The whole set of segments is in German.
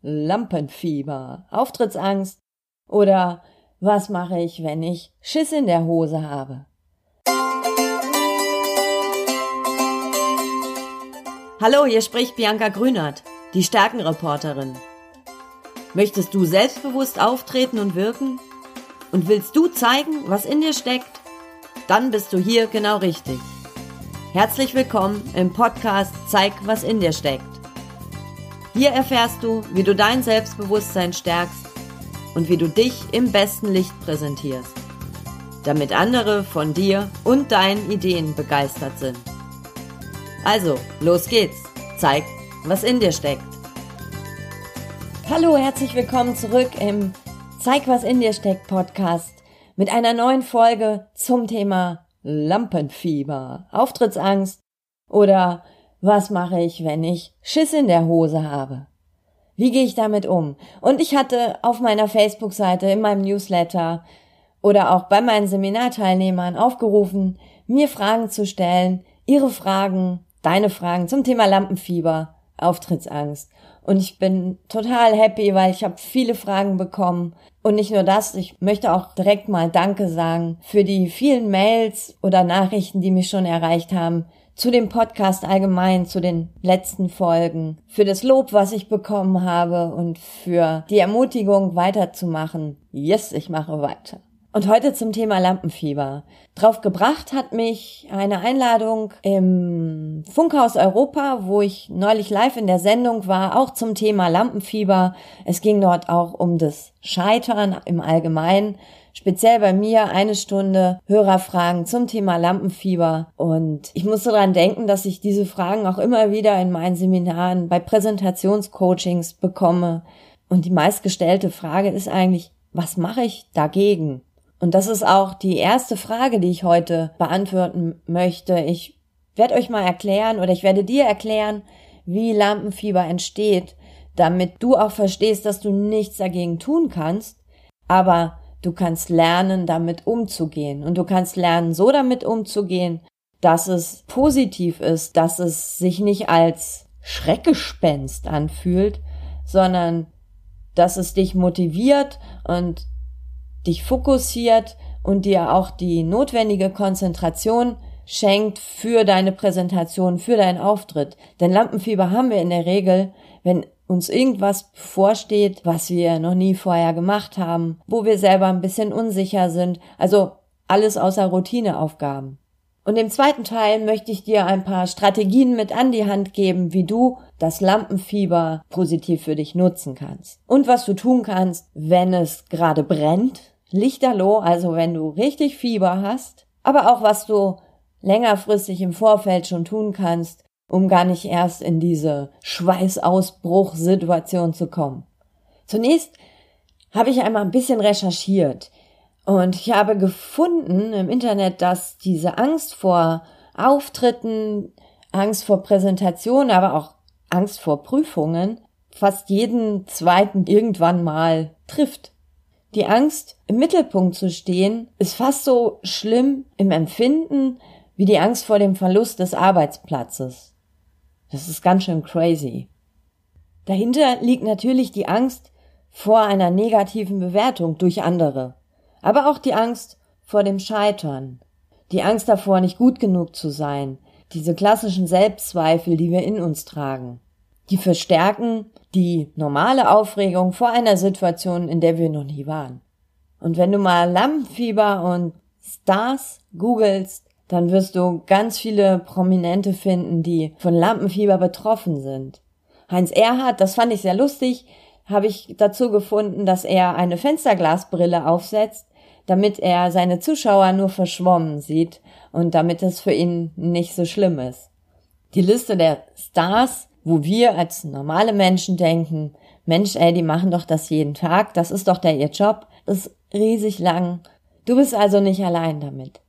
Lampenfieber, Auftrittsangst oder was mache ich, wenn ich Schiss in der Hose habe? Hallo, hier spricht Bianca Grünert, die Stärkenreporterin. Möchtest du selbstbewusst auftreten und wirken? Und willst du zeigen, was in dir steckt? Dann bist du hier genau richtig. Herzlich willkommen im Podcast Zeig, was in dir steckt. Hier erfährst du, wie du dein Selbstbewusstsein stärkst und wie du dich im besten Licht präsentierst, damit andere von dir und deinen Ideen begeistert sind. Also, los geht's. Zeig, was in dir steckt. Hallo, herzlich willkommen zurück im Zeig, was in dir steckt Podcast mit einer neuen Folge zum Thema Lampenfieber, Auftrittsangst oder was mache ich, wenn ich Schiss in der Hose habe? Wie gehe ich damit um? Und ich hatte auf meiner Facebook-Seite, in meinem Newsletter oder auch bei meinen Seminarteilnehmern aufgerufen, mir Fragen zu stellen, ihre Fragen, deine Fragen zum Thema Lampenfieber, Auftrittsangst. Und ich bin total happy, weil ich habe viele Fragen bekommen. Und nicht nur das, ich möchte auch direkt mal Danke sagen für die vielen Mails oder Nachrichten, die mich schon erreicht haben, zu dem Podcast allgemein, zu den letzten Folgen, für das Lob, was ich bekommen habe und für die Ermutigung weiterzumachen. Yes, ich mache weiter. Und heute zum Thema Lampenfieber. Drauf gebracht hat mich eine Einladung im Funkhaus Europa, wo ich neulich live in der Sendung war, auch zum Thema Lampenfieber. Es ging dort auch um das Scheitern im Allgemeinen speziell bei mir eine Stunde Hörerfragen zum Thema Lampenfieber. Und ich musste daran denken, dass ich diese Fragen auch immer wieder in meinen Seminaren bei Präsentationscoachings bekomme. Und die meistgestellte Frage ist eigentlich, was mache ich dagegen? Und das ist auch die erste Frage, die ich heute beantworten möchte. Ich werde euch mal erklären oder ich werde dir erklären, wie Lampenfieber entsteht, damit du auch verstehst, dass du nichts dagegen tun kannst, aber Du kannst lernen, damit umzugehen. Und du kannst lernen, so damit umzugehen, dass es positiv ist, dass es sich nicht als Schreckgespenst anfühlt, sondern dass es dich motiviert und dich fokussiert und dir auch die notwendige Konzentration schenkt für deine Präsentation, für deinen Auftritt. Denn Lampenfieber haben wir in der Regel, wenn uns irgendwas bevorsteht, was wir noch nie vorher gemacht haben, wo wir selber ein bisschen unsicher sind, also alles außer Routineaufgaben. Und im zweiten Teil möchte ich dir ein paar Strategien mit an die Hand geben, wie du das Lampenfieber positiv für dich nutzen kannst. Und was du tun kannst, wenn es gerade brennt, lichterloh, also wenn du richtig Fieber hast, aber auch was du längerfristig im Vorfeld schon tun kannst, um gar nicht erst in diese Schweißausbruchsituation zu kommen. Zunächst habe ich einmal ein bisschen recherchiert und ich habe gefunden im Internet, dass diese Angst vor Auftritten, Angst vor Präsentationen, aber auch Angst vor Prüfungen fast jeden zweiten irgendwann mal trifft. Die Angst, im Mittelpunkt zu stehen, ist fast so schlimm im Empfinden wie die Angst vor dem Verlust des Arbeitsplatzes. Das ist ganz schön crazy. Dahinter liegt natürlich die Angst vor einer negativen Bewertung durch andere, aber auch die Angst vor dem Scheitern, die Angst davor, nicht gut genug zu sein, diese klassischen Selbstzweifel, die wir in uns tragen. Die verstärken die normale Aufregung vor einer Situation, in der wir noch nie waren. Und wenn du mal Lampenfieber und Stars googelst, dann wirst du ganz viele Prominente finden, die von Lampenfieber betroffen sind. Heinz Erhardt, das fand ich sehr lustig, habe ich dazu gefunden, dass er eine Fensterglasbrille aufsetzt, damit er seine Zuschauer nur verschwommen sieht und damit es für ihn nicht so schlimm ist. Die Liste der Stars, wo wir als normale Menschen denken, Mensch, ey, die machen doch das jeden Tag, das ist doch der ihr Job, ist riesig lang. Du bist also nicht allein damit.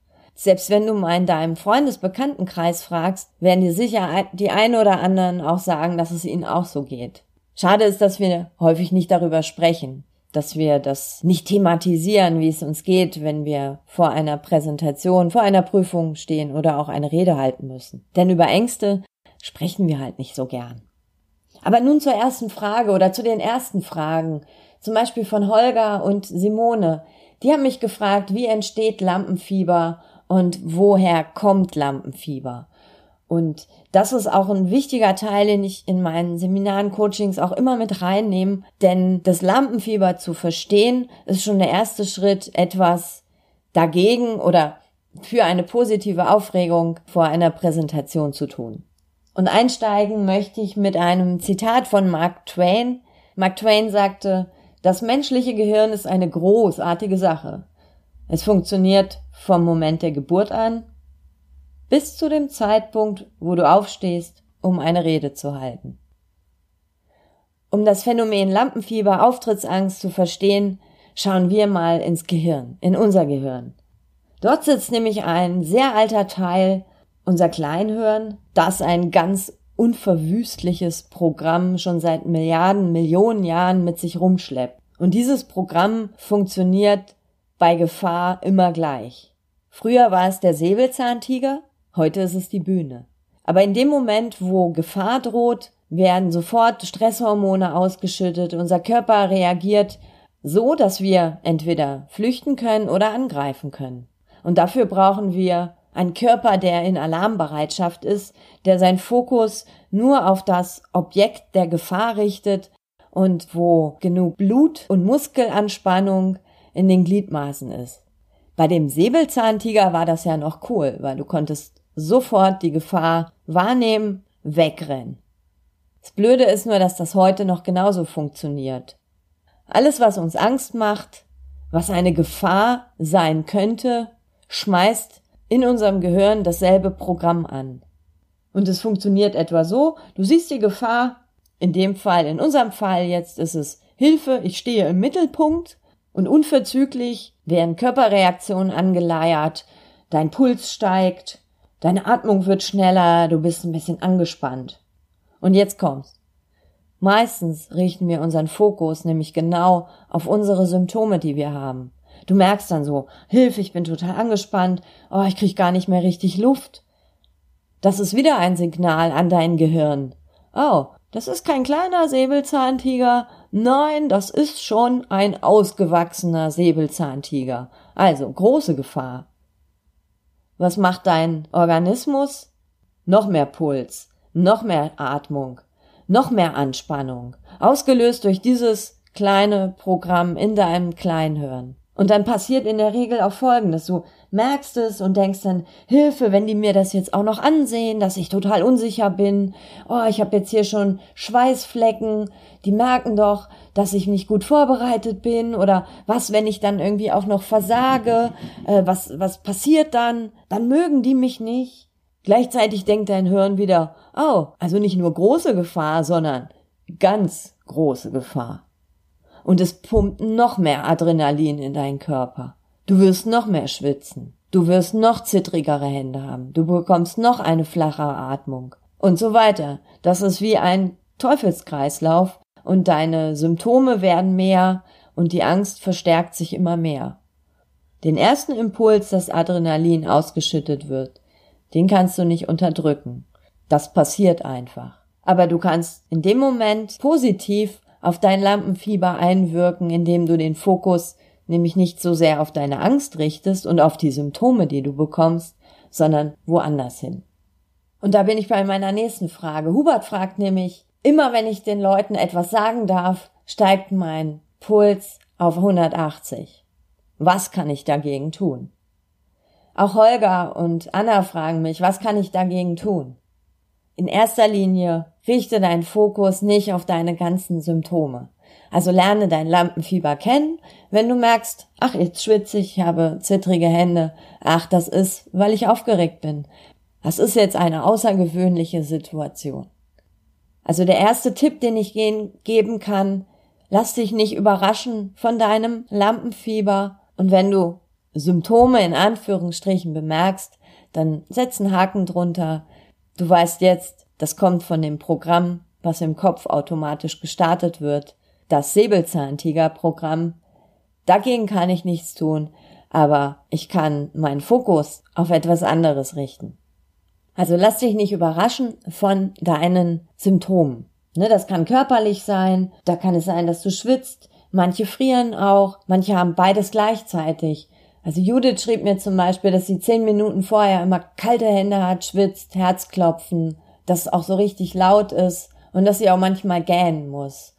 Selbst wenn du mal in deinem Freundesbekanntenkreis fragst, werden dir sicher die ein oder anderen auch sagen, dass es ihnen auch so geht. Schade ist, dass wir häufig nicht darüber sprechen, dass wir das nicht thematisieren, wie es uns geht, wenn wir vor einer Präsentation, vor einer Prüfung stehen oder auch eine Rede halten müssen. Denn über Ängste sprechen wir halt nicht so gern. Aber nun zur ersten Frage oder zu den ersten Fragen. Zum Beispiel von Holger und Simone. Die haben mich gefragt, wie entsteht Lampenfieber und woher kommt Lampenfieber? Und das ist auch ein wichtiger Teil, den ich in meinen Seminaren, Coachings auch immer mit reinnehme. Denn das Lampenfieber zu verstehen, ist schon der erste Schritt, etwas dagegen oder für eine positive Aufregung vor einer Präsentation zu tun. Und einsteigen möchte ich mit einem Zitat von Mark Twain. Mark Twain sagte, das menschliche Gehirn ist eine großartige Sache. Es funktioniert vom Moment der Geburt an bis zu dem Zeitpunkt, wo du aufstehst, um eine Rede zu halten. Um das Phänomen Lampenfieber, Auftrittsangst zu verstehen, schauen wir mal ins Gehirn, in unser Gehirn. Dort sitzt nämlich ein sehr alter Teil, unser Kleinhirn, das ein ganz unverwüstliches Programm schon seit Milliarden, Millionen Jahren mit sich rumschleppt. Und dieses Programm funktioniert bei Gefahr immer gleich. Früher war es der Säbelzahntiger, heute ist es die Bühne. Aber in dem Moment, wo Gefahr droht, werden sofort Stresshormone ausgeschüttet, unser Körper reagiert so, dass wir entweder flüchten können oder angreifen können. Und dafür brauchen wir einen Körper, der in Alarmbereitschaft ist, der seinen Fokus nur auf das Objekt der Gefahr richtet und wo genug Blut und Muskelanspannung in den Gliedmaßen ist. Bei dem Säbelzahntiger war das ja noch cool, weil du konntest sofort die Gefahr wahrnehmen, wegrennen. Das Blöde ist nur, dass das heute noch genauso funktioniert. Alles, was uns Angst macht, was eine Gefahr sein könnte, schmeißt in unserem Gehirn dasselbe Programm an. Und es funktioniert etwa so, du siehst die Gefahr, in dem Fall, in unserem Fall jetzt ist es Hilfe, ich stehe im Mittelpunkt und unverzüglich werden Körperreaktionen angeleiert, dein Puls steigt, deine Atmung wird schneller, du bist ein bisschen angespannt. Und jetzt kommt's. Meistens richten wir unseren Fokus nämlich genau auf unsere Symptome, die wir haben. Du merkst dann so, Hilfe, ich bin total angespannt, oh, ich krieg gar nicht mehr richtig Luft. Das ist wieder ein Signal an dein Gehirn. Oh, das ist kein kleiner Säbelzahntiger, nein, das ist schon ein ausgewachsener Säbelzahntiger. Also große Gefahr. Was macht dein Organismus? Noch mehr Puls, noch mehr Atmung, noch mehr Anspannung, ausgelöst durch dieses kleine Programm in deinem Kleinhirn. Und dann passiert in der Regel auch Folgendes. Du merkst es und denkst dann, Hilfe, wenn die mir das jetzt auch noch ansehen, dass ich total unsicher bin. Oh, ich habe jetzt hier schon Schweißflecken. Die merken doch, dass ich nicht gut vorbereitet bin. Oder was, wenn ich dann irgendwie auch noch versage? Äh, was, was passiert dann? Dann mögen die mich nicht. Gleichzeitig denkt dein Hirn wieder, oh, also nicht nur große Gefahr, sondern ganz große Gefahr und es pumpt noch mehr Adrenalin in deinen Körper. Du wirst noch mehr schwitzen. Du wirst noch zittrigere Hände haben. Du bekommst noch eine flachere Atmung und so weiter. Das ist wie ein Teufelskreislauf und deine Symptome werden mehr und die Angst verstärkt sich immer mehr. Den ersten Impuls, dass Adrenalin ausgeschüttet wird, den kannst du nicht unterdrücken. Das passiert einfach. Aber du kannst in dem Moment positiv auf dein Lampenfieber einwirken, indem du den Fokus nämlich nicht so sehr auf deine Angst richtest und auf die Symptome, die du bekommst, sondern woanders hin. Und da bin ich bei meiner nächsten Frage. Hubert fragt nämlich, immer wenn ich den Leuten etwas sagen darf, steigt mein Puls auf 180. Was kann ich dagegen tun? Auch Holger und Anna fragen mich, was kann ich dagegen tun? In erster Linie richte deinen Fokus nicht auf deine ganzen Symptome. Also lerne dein Lampenfieber kennen. Wenn du merkst, ach, jetzt schwitze ich, ich habe zittrige Hände, ach, das ist, weil ich aufgeregt bin. Das ist jetzt eine außergewöhnliche Situation. Also der erste Tipp, den ich geben kann, lass dich nicht überraschen von deinem Lampenfieber und wenn du Symptome in Anführungsstrichen bemerkst, dann setz einen Haken drunter, Du weißt jetzt, das kommt von dem Programm, was im Kopf automatisch gestartet wird, das Säbelzahntiger-Programm. Dagegen kann ich nichts tun, aber ich kann meinen Fokus auf etwas anderes richten. Also lass dich nicht überraschen von deinen Symptomen. Ne, das kann körperlich sein, da kann es sein, dass du schwitzt, manche frieren auch, manche haben beides gleichzeitig. Also Judith schrieb mir zum Beispiel, dass sie zehn Minuten vorher immer kalte Hände hat, schwitzt, Herzklopfen, dass es auch so richtig laut ist und dass sie auch manchmal gähnen muss.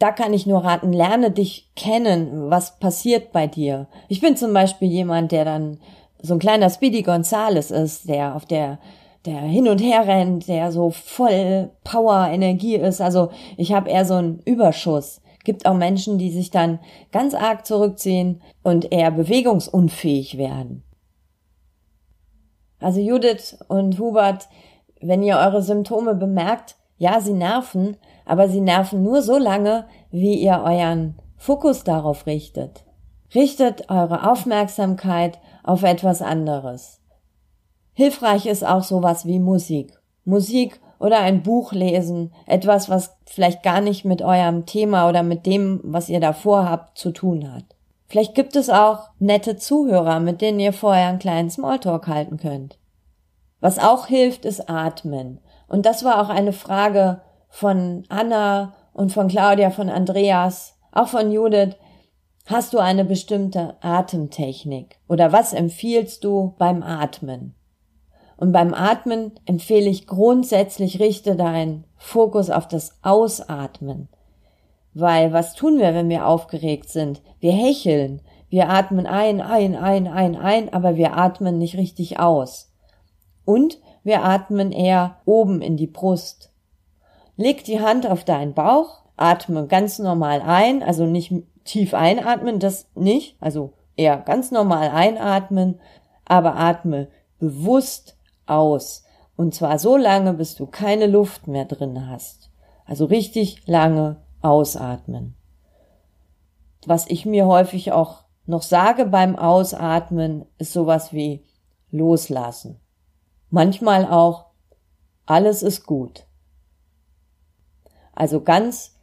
Da kann ich nur raten, lerne dich kennen, was passiert bei dir. Ich bin zum Beispiel jemand, der dann so ein kleiner Speedy Gonzales ist, der auf der der hin und her rennt, der so voll Power, Energie ist. Also ich habe eher so einen Überschuss. Gibt auch Menschen, die sich dann ganz arg zurückziehen und eher bewegungsunfähig werden. Also Judith und Hubert, wenn ihr eure Symptome bemerkt, ja, sie nerven, aber sie nerven nur so lange, wie ihr euren Fokus darauf richtet. Richtet eure Aufmerksamkeit auf etwas anderes. Hilfreich ist auch sowas wie Musik. Musik oder ein Buch lesen, etwas, was vielleicht gar nicht mit eurem Thema oder mit dem, was ihr da vorhabt, zu tun hat. Vielleicht gibt es auch nette Zuhörer, mit denen ihr vorher einen kleinen Smalltalk halten könnt. Was auch hilft, ist Atmen. Und das war auch eine Frage von Anna und von Claudia, von Andreas, auch von Judith. Hast du eine bestimmte Atemtechnik? Oder was empfiehlst du beim Atmen? Und beim Atmen empfehle ich grundsätzlich, richte deinen Fokus auf das Ausatmen. Weil was tun wir, wenn wir aufgeregt sind? Wir hecheln. Wir atmen ein, ein, ein, ein, ein, aber wir atmen nicht richtig aus. Und wir atmen eher oben in die Brust. Leg die Hand auf deinen Bauch, atme ganz normal ein, also nicht tief einatmen, das nicht, also eher ganz normal einatmen, aber atme bewusst aus. Und zwar so lange, bis du keine Luft mehr drin hast. Also richtig lange ausatmen. Was ich mir häufig auch noch sage beim Ausatmen, ist sowas wie loslassen. Manchmal auch alles ist gut. Also ganz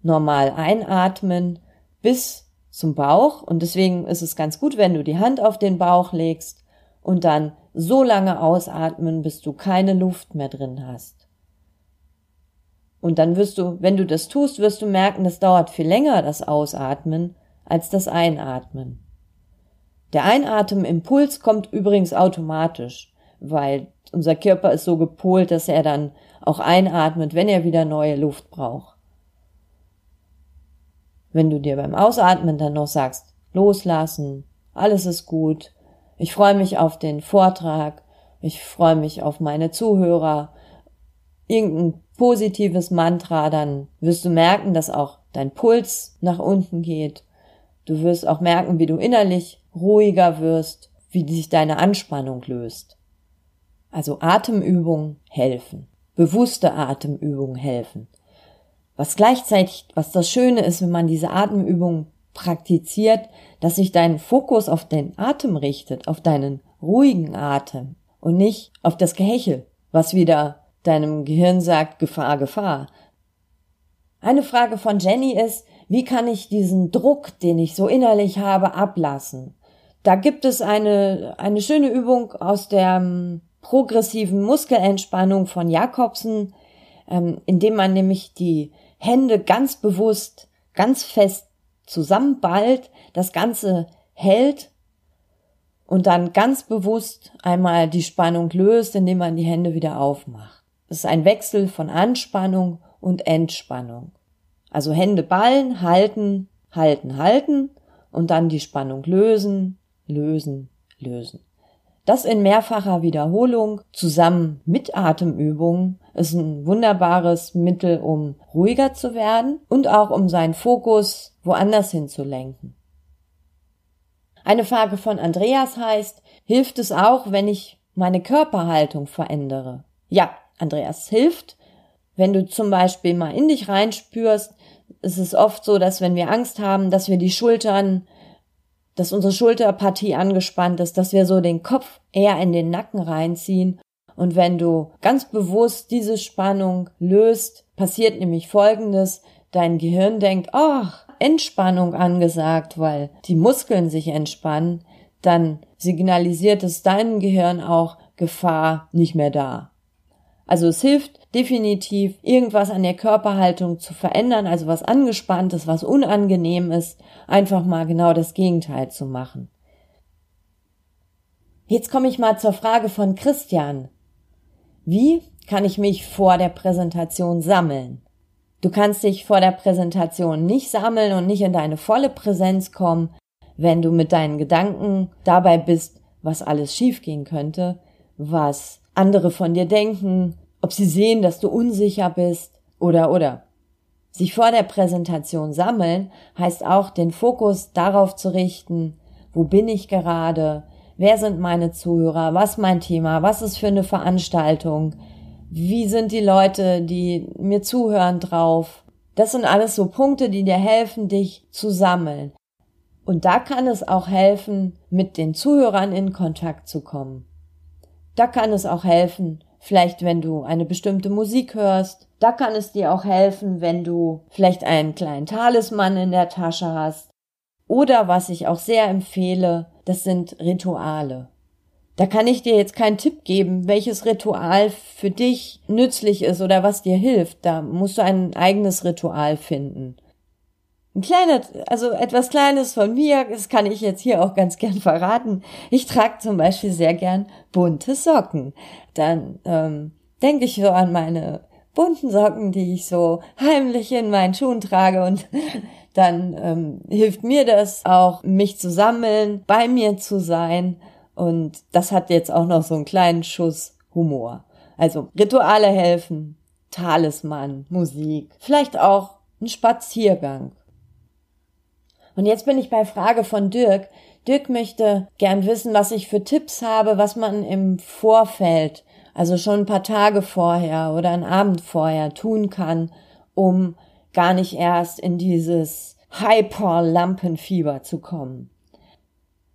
normal einatmen bis zum Bauch und deswegen ist es ganz gut, wenn du die Hand auf den Bauch legst und dann so lange ausatmen, bis du keine Luft mehr drin hast. Und dann wirst du, wenn du das tust, wirst du merken, das dauert viel länger, das Ausatmen, als das Einatmen. Der Einatemimpuls kommt übrigens automatisch, weil unser Körper ist so gepolt, dass er dann auch einatmet, wenn er wieder neue Luft braucht. Wenn du dir beim Ausatmen dann noch sagst, loslassen, alles ist gut, ich freue mich auf den Vortrag. Ich freue mich auf meine Zuhörer. Irgendein positives Mantra, dann wirst du merken, dass auch dein Puls nach unten geht. Du wirst auch merken, wie du innerlich ruhiger wirst, wie sich deine Anspannung löst. Also Atemübungen helfen. Bewusste Atemübungen helfen. Was gleichzeitig, was das Schöne ist, wenn man diese Atemübungen praktiziert, dass sich dein Fokus auf den Atem richtet, auf deinen ruhigen Atem und nicht auf das Gehechel, was wieder deinem Gehirn sagt Gefahr, Gefahr. Eine Frage von Jenny ist, wie kann ich diesen Druck, den ich so innerlich habe, ablassen? Da gibt es eine, eine schöne Übung aus der ähm, progressiven Muskelentspannung von Jakobsen, ähm, indem man nämlich die Hände ganz bewusst, ganz fest zusammenballt, das Ganze hält und dann ganz bewusst einmal die Spannung löst, indem man die Hände wieder aufmacht. Es ist ein Wechsel von Anspannung und Entspannung. Also Hände ballen, halten, halten, halten und dann die Spannung lösen, lösen, lösen. Das in mehrfacher Wiederholung zusammen mit Atemübungen ist ein wunderbares Mittel, um ruhiger zu werden und auch um seinen Fokus woanders hinzulenken. Eine Frage von Andreas heißt, hilft es auch, wenn ich meine Körperhaltung verändere? Ja, Andreas hilft. Wenn du zum Beispiel mal in dich reinspürst, ist es oft so, dass wenn wir Angst haben, dass wir die Schultern dass unsere Schulterpartie angespannt ist, dass wir so den Kopf eher in den Nacken reinziehen. Und wenn du ganz bewusst diese Spannung löst, passiert nämlich Folgendes. Dein Gehirn denkt, ach, Entspannung angesagt, weil die Muskeln sich entspannen. Dann signalisiert es deinem Gehirn auch Gefahr nicht mehr da. Also es hilft definitiv, irgendwas an der Körperhaltung zu verändern, also was angespanntes, was unangenehm ist, einfach mal genau das Gegenteil zu machen. Jetzt komme ich mal zur Frage von Christian. Wie kann ich mich vor der Präsentation sammeln? Du kannst dich vor der Präsentation nicht sammeln und nicht in deine volle Präsenz kommen, wenn du mit deinen Gedanken dabei bist, was alles schiefgehen könnte, was andere von dir denken, ob sie sehen, dass du unsicher bist oder oder. Sich vor der Präsentation sammeln heißt auch den Fokus darauf zu richten, wo bin ich gerade, wer sind meine Zuhörer, was mein Thema, was ist für eine Veranstaltung, wie sind die Leute, die mir zuhören drauf. Das sind alles so Punkte, die dir helfen, dich zu sammeln. Und da kann es auch helfen, mit den Zuhörern in Kontakt zu kommen. Da kann es auch helfen, vielleicht wenn du eine bestimmte Musik hörst. Da kann es dir auch helfen, wenn du vielleicht einen kleinen Talisman in der Tasche hast. Oder was ich auch sehr empfehle, das sind Rituale. Da kann ich dir jetzt keinen Tipp geben, welches Ritual für dich nützlich ist oder was dir hilft. Da musst du ein eigenes Ritual finden. Ein kleiner, also etwas Kleines von mir, das kann ich jetzt hier auch ganz gern verraten. Ich trage zum Beispiel sehr gern bunte Socken. Dann ähm, denke ich so an meine bunten Socken, die ich so heimlich in meinen Schuhen trage und dann ähm, hilft mir das auch, mich zu sammeln, bei mir zu sein und das hat jetzt auch noch so einen kleinen Schuss Humor. Also Rituale helfen, Talisman, Musik, vielleicht auch ein Spaziergang. Und jetzt bin ich bei Frage von Dirk. Dirk möchte gern wissen, was ich für Tipps habe, was man im Vorfeld, also schon ein paar Tage vorher oder einen Abend vorher tun kann, um gar nicht erst in dieses Hyper-Lampenfieber zu kommen.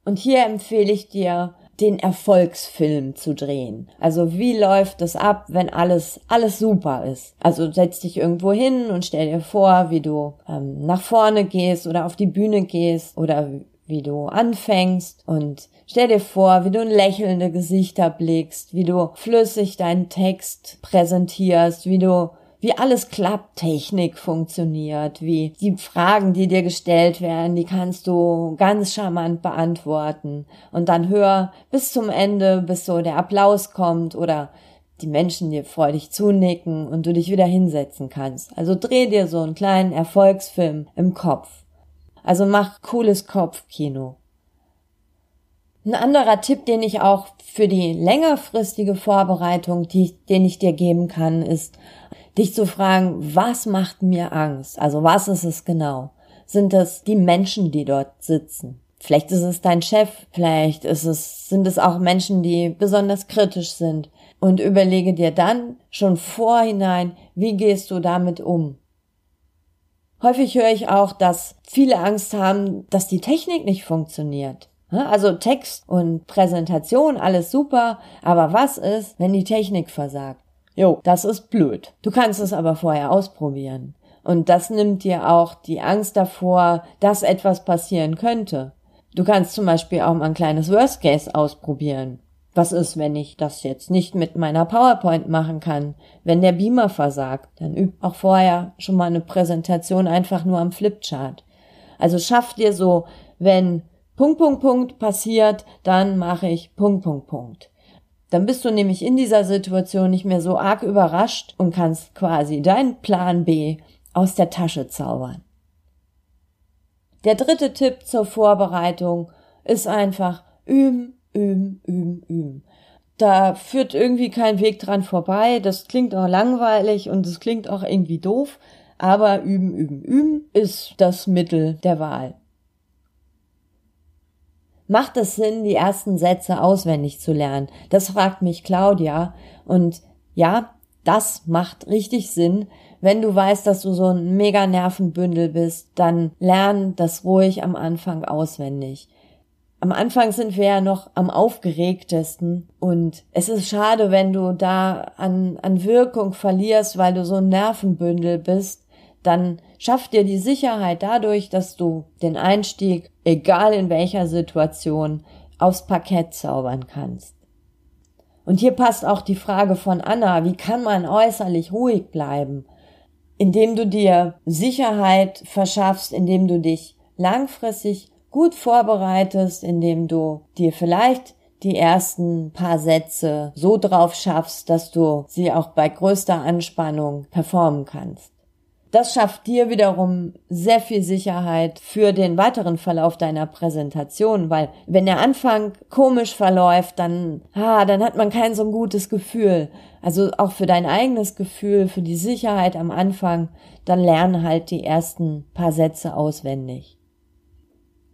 Und hier empfehle ich dir, den Erfolgsfilm zu drehen. Also wie läuft es ab, wenn alles alles super ist? Also setz dich irgendwo hin und stell dir vor, wie du ähm, nach vorne gehst oder auf die Bühne gehst oder wie du anfängst und stell dir vor, wie du in lächelnde Gesichter blickst, wie du flüssig deinen Text präsentierst, wie du wie alles klappt, Technik funktioniert, wie die Fragen, die dir gestellt werden, die kannst du ganz charmant beantworten und dann hör bis zum Ende, bis so der Applaus kommt oder die Menschen dir freudig zunicken und du dich wieder hinsetzen kannst. Also dreh dir so einen kleinen Erfolgsfilm im Kopf. Also mach cooles Kopfkino. Ein anderer Tipp, den ich auch für die längerfristige Vorbereitung, die, den ich dir geben kann, ist dich zu fragen, was macht mir Angst? Also was ist es genau? Sind es die Menschen, die dort sitzen? Vielleicht ist es dein Chef, vielleicht ist es, sind es auch Menschen, die besonders kritisch sind. Und überlege dir dann schon vorhinein, wie gehst du damit um? Häufig höre ich auch, dass viele Angst haben, dass die Technik nicht funktioniert. Also Text und Präsentation, alles super, aber was ist, wenn die Technik versagt? Jo, das ist blöd. Du kannst es aber vorher ausprobieren. Und das nimmt dir auch die Angst davor, dass etwas passieren könnte. Du kannst zum Beispiel auch mal ein kleines Worst Case ausprobieren. Was ist, wenn ich das jetzt nicht mit meiner PowerPoint machen kann? Wenn der Beamer versagt, dann üb auch vorher schon mal eine Präsentation einfach nur am Flipchart. Also schaff dir so, wenn Punkt, Punkt, Punkt passiert, dann mache ich Punkt, Punkt, Punkt. Dann bist du nämlich in dieser Situation nicht mehr so arg überrascht und kannst quasi deinen Plan B aus der Tasche zaubern. Der dritte Tipp zur Vorbereitung ist einfach üben, üben, üben, üben. Da führt irgendwie kein Weg dran vorbei. Das klingt auch langweilig und es klingt auch irgendwie doof. Aber üben, üben, üben ist das Mittel der Wahl. Macht es Sinn, die ersten Sätze auswendig zu lernen? Das fragt mich Claudia. Und ja, das macht richtig Sinn. Wenn du weißt, dass du so ein mega Nervenbündel bist, dann lern das ruhig am Anfang auswendig. Am Anfang sind wir ja noch am aufgeregtesten und es ist schade, wenn du da an, an Wirkung verlierst, weil du so ein Nervenbündel bist dann schaff dir die Sicherheit dadurch, dass du den Einstieg, egal in welcher Situation, aufs Parkett zaubern kannst. Und hier passt auch die Frage von Anna, wie kann man äußerlich ruhig bleiben? Indem du dir Sicherheit verschaffst, indem du dich langfristig gut vorbereitest, indem du dir vielleicht die ersten paar Sätze so drauf schaffst, dass du sie auch bei größter Anspannung performen kannst. Das schafft dir wiederum sehr viel Sicherheit für den weiteren Verlauf deiner Präsentation, weil wenn der Anfang komisch verläuft, dann, ah, dann hat man kein so ein gutes Gefühl. Also auch für dein eigenes Gefühl, für die Sicherheit am Anfang, dann lernen halt die ersten paar Sätze auswendig.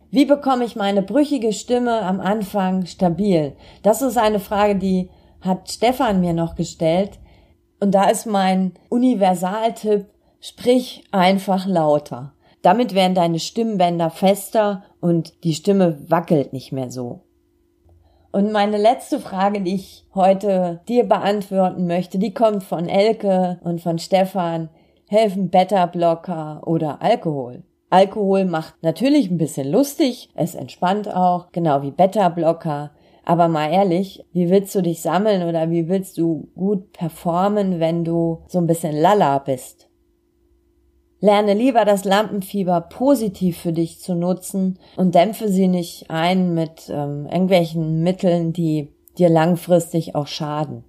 Wie bekomme ich meine brüchige Stimme am Anfang stabil? Das ist eine Frage, die hat Stefan mir noch gestellt. Und da ist mein Universaltipp, Sprich einfach lauter. Damit werden deine Stimmbänder fester und die Stimme wackelt nicht mehr so. Und meine letzte Frage, die ich heute dir beantworten möchte, die kommt von Elke und von Stefan. Helfen Beta-Blocker oder Alkohol? Alkohol macht natürlich ein bisschen lustig, es entspannt auch, genau wie Beta-Blocker. Aber mal ehrlich, wie willst du dich sammeln oder wie willst du gut performen, wenn du so ein bisschen lala bist? Lerne lieber das Lampenfieber positiv für dich zu nutzen und dämpfe sie nicht ein mit ähm, irgendwelchen Mitteln, die dir langfristig auch schaden.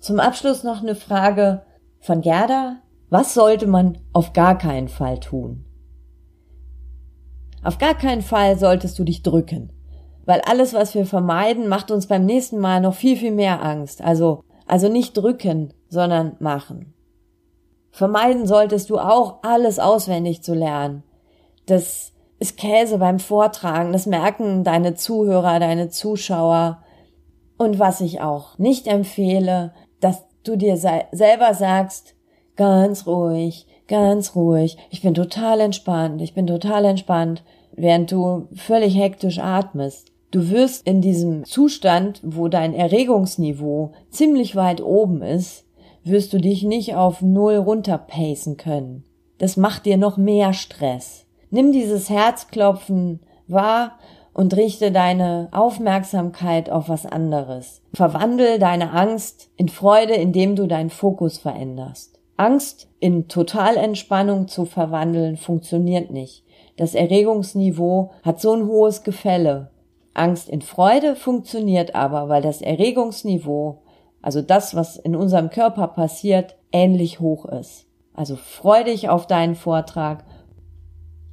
Zum Abschluss noch eine Frage von Gerda. Was sollte man auf gar keinen Fall tun? Auf gar keinen Fall solltest du dich drücken, weil alles, was wir vermeiden, macht uns beim nächsten Mal noch viel, viel mehr Angst. Also, also nicht drücken, sondern machen. Vermeiden solltest du auch, alles auswendig zu lernen. Das ist Käse beim Vortragen, das merken deine Zuhörer, deine Zuschauer. Und was ich auch nicht empfehle, dass du dir selber sagst, ganz ruhig, ganz ruhig, ich bin total entspannt, ich bin total entspannt, während du völlig hektisch atmest. Du wirst in diesem Zustand, wo dein Erregungsniveau ziemlich weit oben ist, wirst du dich nicht auf Null runterpacen können. Das macht dir noch mehr Stress. Nimm dieses Herzklopfen wahr und richte deine Aufmerksamkeit auf was anderes. Verwandel deine Angst in Freude, indem du deinen Fokus veränderst. Angst in Totalentspannung zu verwandeln funktioniert nicht. Das Erregungsniveau hat so ein hohes Gefälle. Angst in Freude funktioniert aber, weil das Erregungsniveau also das, was in unserem Körper passiert, ähnlich hoch ist. Also freu dich auf deinen Vortrag.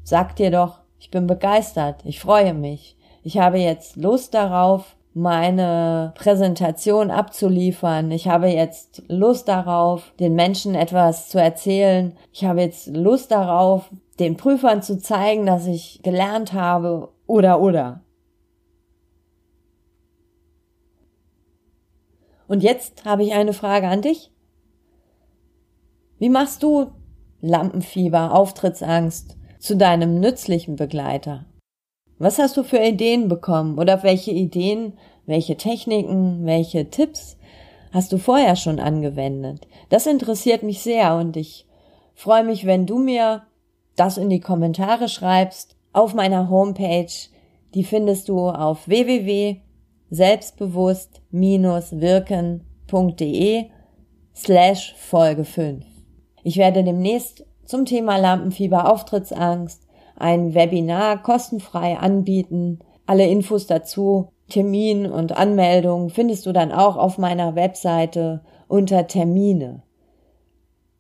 Sag dir doch, ich bin begeistert, ich freue mich. Ich habe jetzt Lust darauf, meine Präsentation abzuliefern. Ich habe jetzt Lust darauf, den Menschen etwas zu erzählen. Ich habe jetzt Lust darauf, den Prüfern zu zeigen, dass ich gelernt habe oder oder. Und jetzt habe ich eine Frage an dich. Wie machst du Lampenfieber, Auftrittsangst zu deinem nützlichen Begleiter? Was hast du für Ideen bekommen oder welche Ideen, welche Techniken, welche Tipps hast du vorher schon angewendet? Das interessiert mich sehr und ich freue mich, wenn du mir das in die Kommentare schreibst auf meiner Homepage. Die findest du auf www selbstbewusst-wirken.de slash Folge 5. Ich werde demnächst zum Thema Lampenfieber Auftrittsangst ein Webinar kostenfrei anbieten. Alle Infos dazu, Termin und Anmeldung findest du dann auch auf meiner Webseite unter Termine.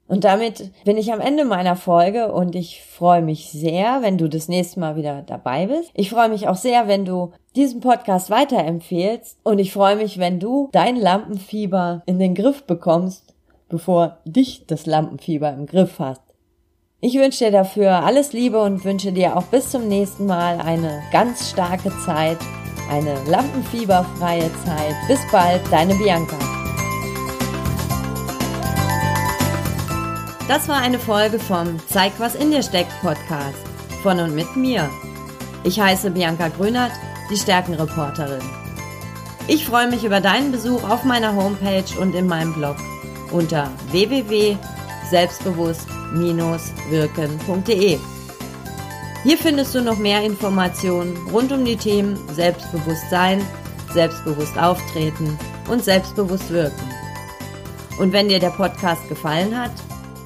Und damit bin ich am Ende meiner Folge und ich freue mich sehr, wenn du das nächste Mal wieder dabei bist. Ich freue mich auch sehr, wenn du diesen Podcast weiterempfehlst und ich freue mich, wenn du dein Lampenfieber in den Griff bekommst, bevor dich das Lampenfieber im Griff hast. Ich wünsche dir dafür alles Liebe und wünsche dir auch bis zum nächsten Mal eine ganz starke Zeit, eine lampenfieberfreie Zeit. Bis bald, deine Bianca. Das war eine Folge vom Zeig, was in dir steckt Podcast von und mit mir. Ich heiße Bianca Grünert, die Stärkenreporterin. Ich freue mich über deinen Besuch auf meiner Homepage und in meinem Blog unter www.selbstbewusst-wirken.de. Hier findest du noch mehr Informationen rund um die Themen Selbstbewusstsein, selbstbewusst auftreten und selbstbewusst wirken. Und wenn dir der Podcast gefallen hat,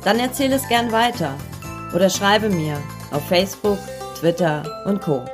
dann erzähle es gern weiter oder schreibe mir auf Facebook, Twitter und Co.